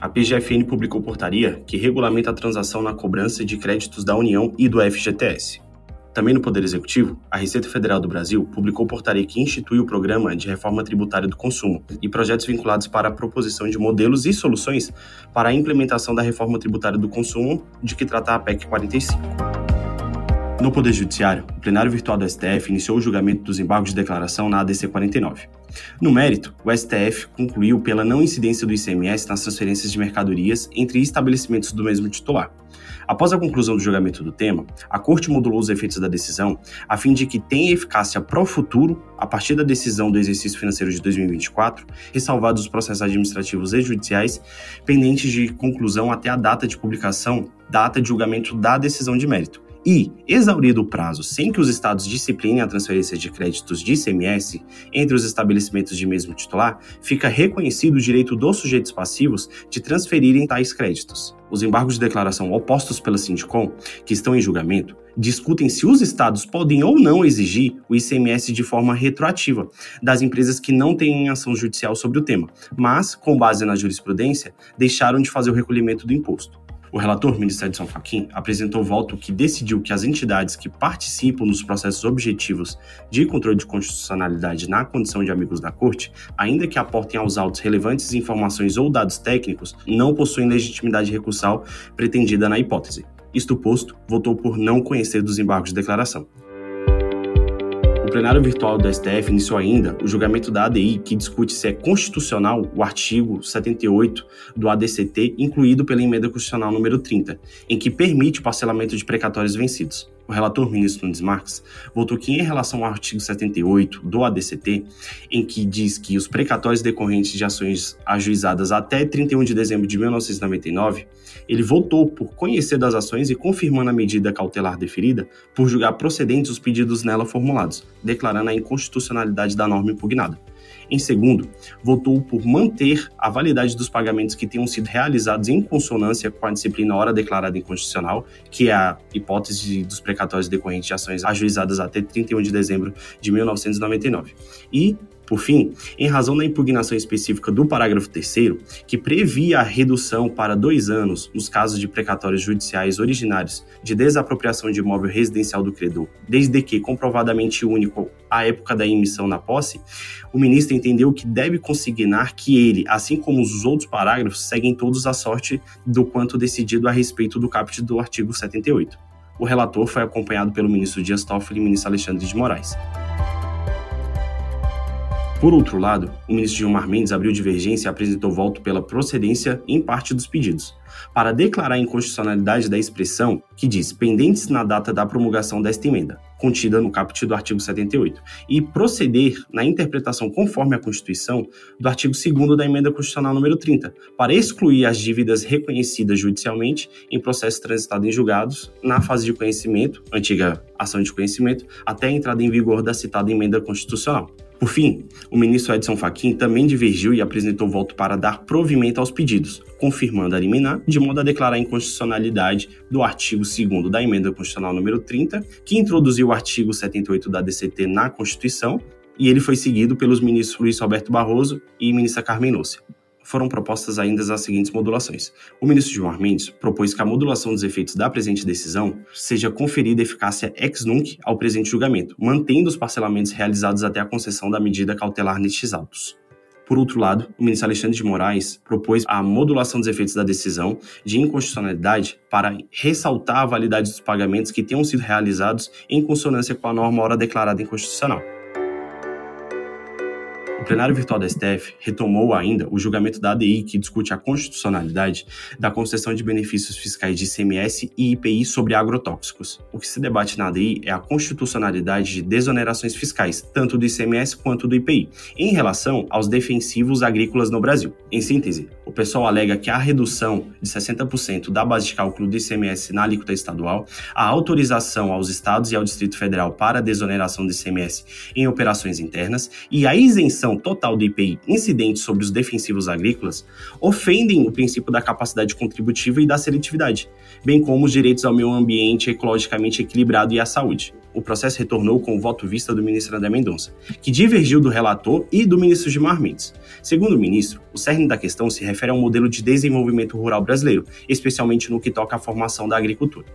a PGFN publicou portaria que regulamenta a transação na cobrança de créditos da União e do FGTS. Também no Poder Executivo, a Receita Federal do Brasil publicou portaria que institui o Programa de Reforma Tributária do Consumo e projetos vinculados para a proposição de modelos e soluções para a implementação da Reforma Tributária do Consumo, de que trata a PEC 45. No Poder Judiciário, o plenário virtual do STF iniciou o julgamento dos embargos de declaração na ADC 49. No mérito, o STF concluiu pela não incidência do ICMS nas transferências de mercadorias entre estabelecimentos do mesmo titular. Após a conclusão do julgamento do tema, a Corte modulou os efeitos da decisão a fim de que tenha eficácia pro futuro a partir da decisão do exercício financeiro de 2024, ressalvados os processos administrativos e judiciais pendentes de conclusão até a data de publicação da ata de julgamento da decisão de mérito e, exaurido o prazo sem que os estados disciplinem a transferência de créditos de ICMS entre os estabelecimentos de mesmo titular, fica reconhecido o direito dos sujeitos passivos de transferirem tais créditos. Os embargos de declaração opostos pela Sindicom, que estão em julgamento, discutem se os estados podem ou não exigir o ICMS de forma retroativa das empresas que não têm ação judicial sobre o tema, mas, com base na jurisprudência, deixaram de fazer o recolhimento do imposto. O relator, ministro Edson Fachin, apresentou voto que decidiu que as entidades que participam nos processos objetivos de controle de constitucionalidade na condição de amigos da Corte, ainda que aportem aos autos relevantes informações ou dados técnicos, não possuem legitimidade recursal pretendida na hipótese. Isto posto, votou por não conhecer dos embargos de declaração plenário virtual do STF iniciou ainda o julgamento da ADI, que discute se é constitucional o artigo 78 do ADCT, incluído pela emenda constitucional número 30, em que permite o parcelamento de precatórios vencidos. O relator ministro Nunes Marques votou que, em relação ao artigo 78 do ADCT, em que diz que os precatórios decorrentes de ações ajuizadas até 31 de dezembro de 1999, ele votou por conhecer das ações e confirmando a medida cautelar deferida por julgar procedentes os pedidos nela formulados, declarando a inconstitucionalidade da norma impugnada. Em segundo, votou por manter a validade dos pagamentos que tenham sido realizados em consonância com a disciplina hora declarada inconstitucional, que é a hipótese dos precatórios decorrentes de ações ajuizadas até 31 de dezembro de 1999. E por fim, em razão da impugnação específica do parágrafo 3, que previa a redução para dois anos nos casos de precatórios judiciais originários de desapropriação de imóvel residencial do credor, desde que comprovadamente único à época da emissão na posse, o ministro entendeu que deve consignar que ele, assim como os outros parágrafos, seguem todos a sorte do quanto decidido a respeito do caput do artigo 78. O relator foi acompanhado pelo ministro Dias Toffoli e ministro Alexandre de Moraes. Por outro lado, o ministro Gilmar Mendes abriu divergência e apresentou voto pela procedência em parte dos pedidos, para declarar a inconstitucionalidade da expressão que diz pendentes na data da promulgação desta emenda, contida no caput do artigo 78, e proceder na interpretação conforme a Constituição do artigo 2 da emenda constitucional número 30, para excluir as dívidas reconhecidas judicialmente em processo transitado em julgados na fase de conhecimento, antiga ação de conhecimento, até a entrada em vigor da citada emenda constitucional. Por fim, o ministro Edson Fachin também divergiu e apresentou voto para dar provimento aos pedidos, confirmando a liminar, de modo a declarar a inconstitucionalidade do artigo 2 da emenda constitucional número 30, que introduziu o artigo 78 da DCT na Constituição, e ele foi seguido pelos ministros Luiz Roberto Barroso e ministra Carmen Lúcia foram propostas ainda as seguintes modulações. O ministro Gilmar Mendes propôs que a modulação dos efeitos da presente decisão seja conferida eficácia ex nunc ao presente julgamento, mantendo os parcelamentos realizados até a concessão da medida cautelar nestes autos. Por outro lado, o ministro Alexandre de Moraes propôs a modulação dos efeitos da decisão de inconstitucionalidade para ressaltar a validade dos pagamentos que tenham sido realizados em consonância com a norma hora declarada inconstitucional. O plenário virtual da STF retomou ainda o julgamento da ADI, que discute a constitucionalidade da concessão de benefícios fiscais de ICMS e IPI sobre agrotóxicos. O que se debate na ADI é a constitucionalidade de desonerações fiscais, tanto do ICMS quanto do IPI, em relação aos defensivos agrícolas no Brasil. Em síntese, o pessoal alega que a redução de 60% da base de cálculo do ICMS na alíquota estadual, a autorização aos estados e ao Distrito Federal para a desoneração do ICMS em operações internas e a isenção total do IPI incidente sobre os defensivos agrícolas ofendem o princípio da capacidade contributiva e da seletividade, bem como os direitos ao meio ambiente ecologicamente equilibrado e à saúde o processo retornou com o voto vista do ministro André Mendonça, que divergiu do relator e do ministro Gilmar Mendes. Segundo o ministro, o cerne da questão se refere ao modelo de desenvolvimento rural brasileiro, especialmente no que toca à formação da agricultura.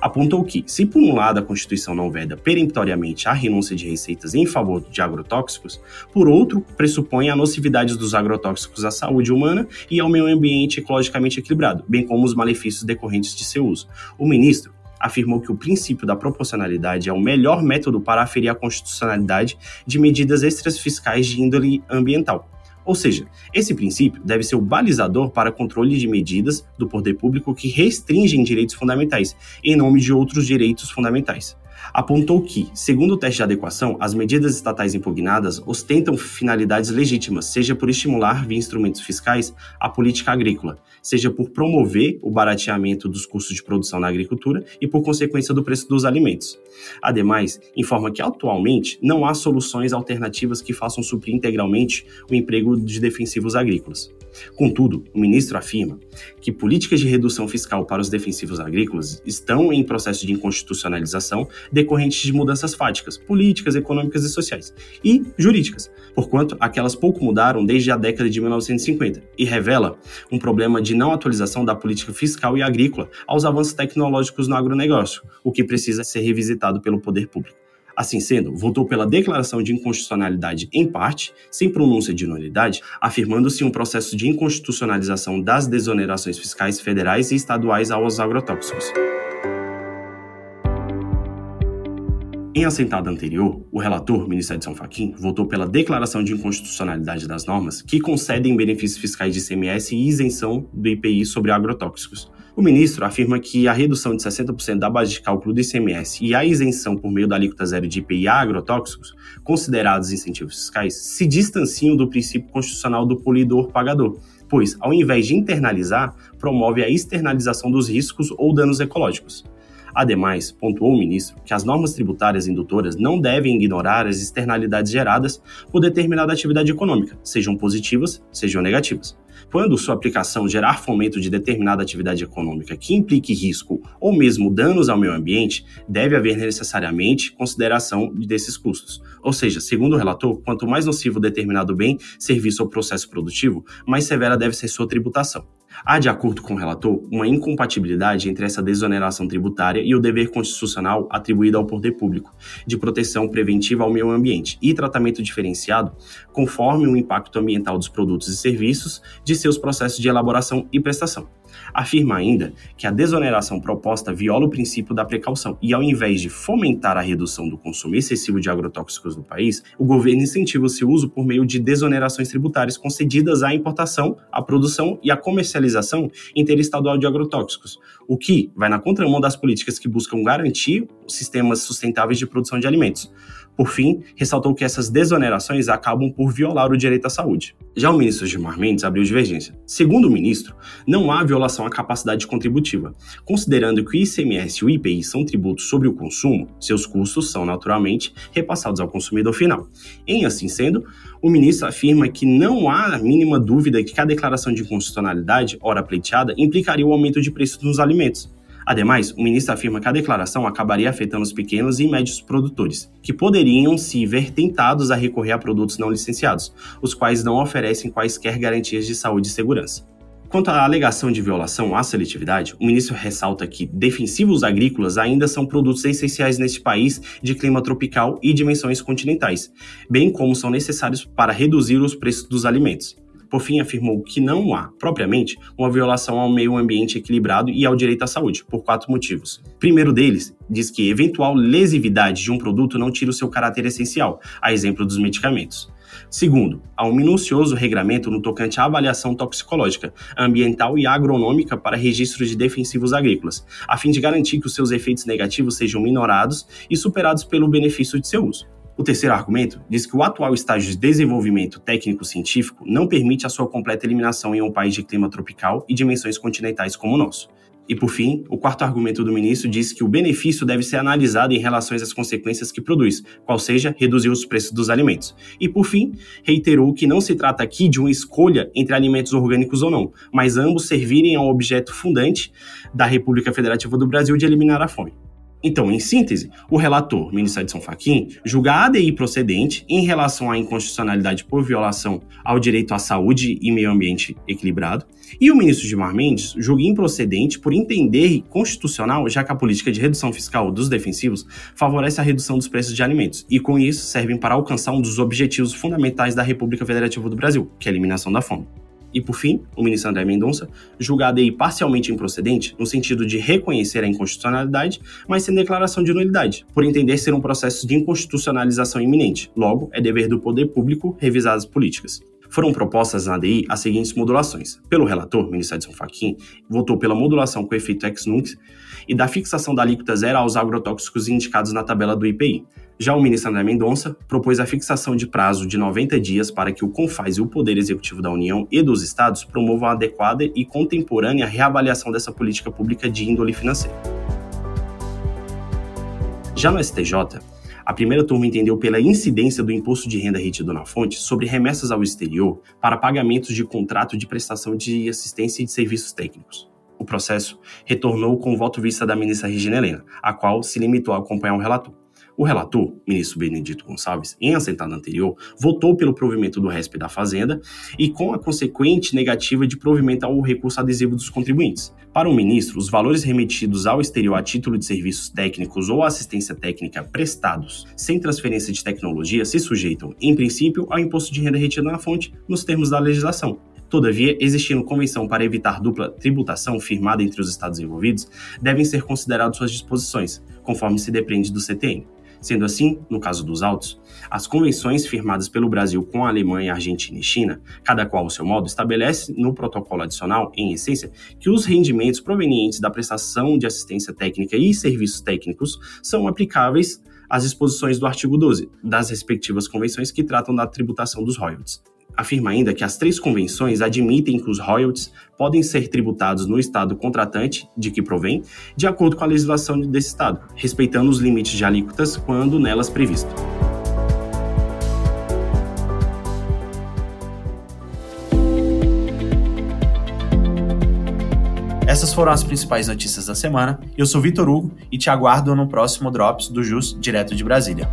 Apontou que, se por um lado a Constituição não veda peremptoriamente a renúncia de receitas em favor de agrotóxicos, por outro, pressupõe a nocividade dos agrotóxicos à saúde humana e ao meio ambiente ecologicamente equilibrado, bem como os malefícios decorrentes de seu uso. O ministro afirmou que o princípio da proporcionalidade é o melhor método para aferir a constitucionalidade de medidas extras fiscais de índole ambiental. Ou seja, esse princípio deve ser o balizador para controle de medidas do poder público que restringem direitos fundamentais, em nome de outros direitos fundamentais apontou que, segundo o teste de adequação, as medidas estatais impugnadas ostentam finalidades legítimas, seja por estimular via instrumentos fiscais a política agrícola, seja por promover o barateamento dos custos de produção na agricultura e por consequência do preço dos alimentos. Ademais, informa que atualmente não há soluções alternativas que façam suprir integralmente o emprego de defensivos agrícolas. Contudo, o ministro afirma que políticas de redução fiscal para os defensivos agrícolas estão em processo de inconstitucionalização decorrentes de mudanças fáticas, políticas, econômicas e sociais, e jurídicas, porquanto aquelas pouco mudaram desde a década de 1950, e revela um problema de não atualização da política fiscal e agrícola aos avanços tecnológicos no agronegócio, o que precisa ser revisitado pelo poder público. Assim sendo, votou pela declaração de inconstitucionalidade em parte, sem pronúncia de nulidade, afirmando-se um processo de inconstitucionalização das desonerações fiscais federais e estaduais aos agrotóxicos. Em assentada anterior, o relator, ministro Edson Fachin, votou pela declaração de inconstitucionalidade das normas que concedem benefícios fiscais de ICMS e isenção do IPI sobre agrotóxicos, o ministro afirma que a redução de 60% da base de cálculo do ICMS e a isenção por meio da alíquota zero de IPI a agrotóxicos, considerados incentivos fiscais, se distanciam do princípio constitucional do polidor-pagador, pois, ao invés de internalizar, promove a externalização dos riscos ou danos ecológicos. Ademais, pontuou o ministro que as normas tributárias indutoras não devem ignorar as externalidades geradas por determinada atividade econômica, sejam positivas, sejam negativas. Quando sua aplicação gerar fomento de determinada atividade econômica que implique risco ou mesmo danos ao meio ambiente, deve haver necessariamente consideração desses custos. Ou seja, segundo o relator, quanto mais nocivo determinado bem, serviço ou processo produtivo, mais severa deve ser sua tributação. Há, de acordo com o relator, uma incompatibilidade entre essa desoneração tributária e o dever constitucional atribuído ao poder público de proteção preventiva ao meio ambiente e tratamento diferenciado conforme o impacto ambiental dos produtos e serviços de seus processos de elaboração e prestação. Afirma ainda que a desoneração proposta viola o princípio da precaução e, ao invés de fomentar a redução do consumo excessivo de agrotóxicos no país, o governo incentiva o seu uso por meio de desonerações tributárias concedidas à importação, à produção e à comercialização interestadual de agrotóxicos, o que vai na contramão das políticas que buscam garantir sistemas sustentáveis de produção de alimentos. Por fim, ressaltou que essas desonerações acabam por violar o direito à saúde. Já o ministro Gilmar Mendes abriu divergência. Segundo o ministro, não há violação à capacidade contributiva, considerando que o ICMS e o IPI são tributos sobre o consumo, seus custos são naturalmente repassados ao consumidor final. Em assim sendo, o ministro afirma que não há a mínima dúvida que a declaração de inconstitucionalidade, ora pleiteada, implicaria o aumento de preços nos alimentos. Ademais, o ministro afirma que a declaração acabaria afetando os pequenos e médios produtores, que poderiam se ver tentados a recorrer a produtos não licenciados, os quais não oferecem quaisquer garantias de saúde e segurança. Quanto à alegação de violação à seletividade, o ministro ressalta que defensivos agrícolas ainda são produtos essenciais neste país de clima tropical e dimensões continentais, bem como são necessários para reduzir os preços dos alimentos. Por fim, afirmou que não há, propriamente, uma violação ao meio ambiente equilibrado e ao direito à saúde, por quatro motivos. Primeiro deles, diz que eventual lesividade de um produto não tira o seu caráter essencial, a exemplo dos medicamentos. Segundo, há um minucioso regramento no tocante à avaliação toxicológica, ambiental e agronômica para registros de defensivos agrícolas, a fim de garantir que os seus efeitos negativos sejam minorados e superados pelo benefício de seu uso. O terceiro argumento diz que o atual estágio de desenvolvimento técnico-científico não permite a sua completa eliminação em um país de clima tropical e dimensões continentais como o nosso. E por fim, o quarto argumento do ministro diz que o benefício deve ser analisado em relação às consequências que produz, qual seja reduzir os preços dos alimentos. E por fim, reiterou que não se trata aqui de uma escolha entre alimentos orgânicos ou não, mas ambos servirem ao objeto fundante da República Federativa do Brasil de eliminar a fome. Então, em síntese, o relator, ministro Edson Fachin, julga a ADI procedente em relação à inconstitucionalidade por violação ao direito à saúde e meio ambiente equilibrado, e o ministro Gilmar Mendes julga improcedente por entender constitucional, já que a política de redução fiscal dos defensivos favorece a redução dos preços de alimentos, e com isso servem para alcançar um dos objetivos fundamentais da República Federativa do Brasil, que é a eliminação da fome. E, por fim, o ministro André Mendonça julga a ADI parcialmente improcedente, no sentido de reconhecer a inconstitucionalidade, mas sem declaração de nulidade, por entender ser um processo de inconstitucionalização iminente. Logo, é dever do poder público revisar as políticas. Foram propostas na ADI as seguintes modulações. Pelo relator, ministro Edson Fachin, votou pela modulação com efeito ex nunc e da fixação da alíquota zero aos agrotóxicos indicados na tabela do IPI. Já o ministro André Mendonça propôs a fixação de prazo de 90 dias para que o CONFAS e o Poder Executivo da União e dos Estados promovam adequada e contemporânea reavaliação dessa política pública de índole financeira. Já no STJ, a primeira turma entendeu pela incidência do imposto de renda retido na fonte sobre remessas ao exterior para pagamentos de contrato de prestação de assistência e de serviços técnicos. O processo retornou com o voto vista da ministra Regina Helena, a qual se limitou a acompanhar o relator. O relator, ministro Benedito Gonçalves, em assentado anterior, votou pelo provimento do RESP da Fazenda e com a consequente negativa de provimento ao recurso adesivo dos contribuintes. Para o ministro, os valores remetidos ao exterior a título de serviços técnicos ou assistência técnica prestados sem transferência de tecnologia se sujeitam, em princípio, ao imposto de renda retido na fonte, nos termos da legislação. Todavia, existindo convenção para evitar dupla tributação firmada entre os Estados envolvidos, devem ser consideradas suas disposições, conforme se depreende do CTN. Sendo assim, no caso dos autos, as convenções firmadas pelo Brasil com a Alemanha, Argentina e China, cada qual ao seu modo, estabelece no protocolo adicional, em essência, que os rendimentos provenientes da prestação de assistência técnica e serviços técnicos são aplicáveis às disposições do artigo 12 das respectivas convenções que tratam da tributação dos royalties afirma ainda que as três convenções admitem que os royalties podem ser tributados no estado contratante de que provém, de acordo com a legislação desse estado, respeitando os limites de alíquotas quando nelas previsto. Essas foram as principais notícias da semana. Eu sou Vitor Hugo e te aguardo no próximo Drops do JUS direto de Brasília.